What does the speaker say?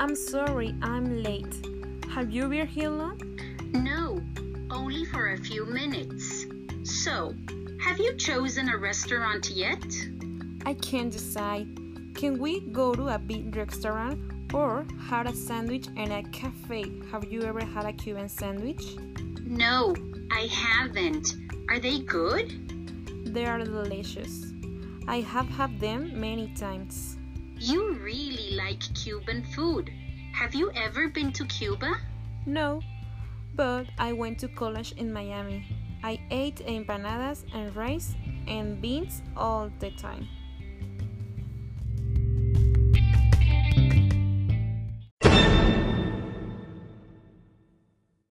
I'm sorry, I'm late. Have you been here long? No, only for a few minutes. So, have you chosen a restaurant yet? I can't decide. Can we go to a big restaurant or have a sandwich in a cafe? Have you ever had a Cuban sandwich? No, I haven't. Are they good? They are delicious. I have had them many times. You really like Cuban food. Have you ever been to Cuba? No, but I went to college in Miami. I ate empanadas and rice and beans all the time.